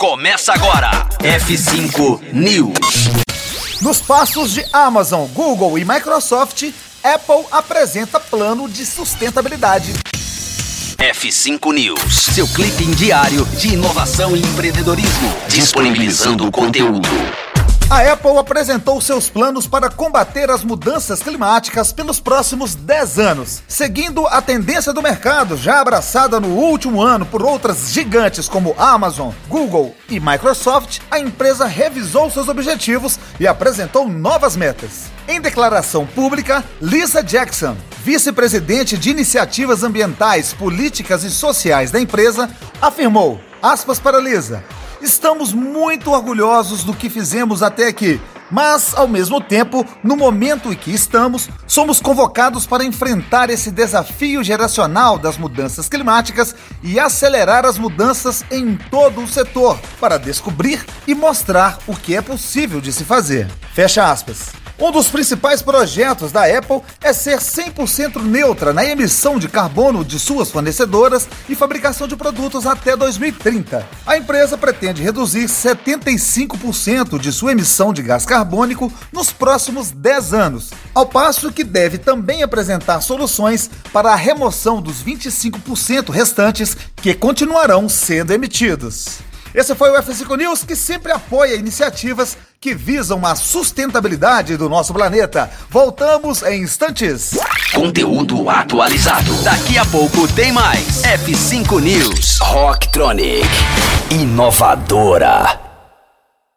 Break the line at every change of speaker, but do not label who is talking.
Começa agora. F5 News.
Nos passos de Amazon, Google e Microsoft, Apple apresenta plano de sustentabilidade.
F5 News, seu clipe diário de inovação e empreendedorismo, disponibilizando o conteúdo.
A Apple apresentou seus planos para combater as mudanças climáticas pelos próximos 10 anos. Seguindo a tendência do mercado, já abraçada no último ano por outras gigantes como Amazon, Google e Microsoft, a empresa revisou seus objetivos e apresentou novas metas. Em declaração pública, Lisa Jackson, vice-presidente de iniciativas ambientais, políticas e sociais da empresa, afirmou, aspas para Lisa, Estamos muito orgulhosos do que fizemos até aqui, mas, ao mesmo tempo, no momento em que estamos, somos convocados para enfrentar esse desafio geracional das mudanças climáticas e acelerar as mudanças em todo o setor, para descobrir e mostrar o que é possível de se fazer. Fecha aspas. Um dos principais projetos da Apple é ser 100% neutra na emissão de carbono de suas fornecedoras e fabricação de produtos até 2030. A empresa pretende reduzir 75% de sua emissão de gás carbônico nos próximos 10 anos, ao passo que deve também apresentar soluções para a remoção dos 25% restantes que continuarão sendo emitidos. Esse foi o F5 News que sempre apoia iniciativas que visam a sustentabilidade do nosso planeta. Voltamos em instantes.
Conteúdo atualizado. Daqui a pouco tem mais. F5 News. Rocktronic. Inovadora.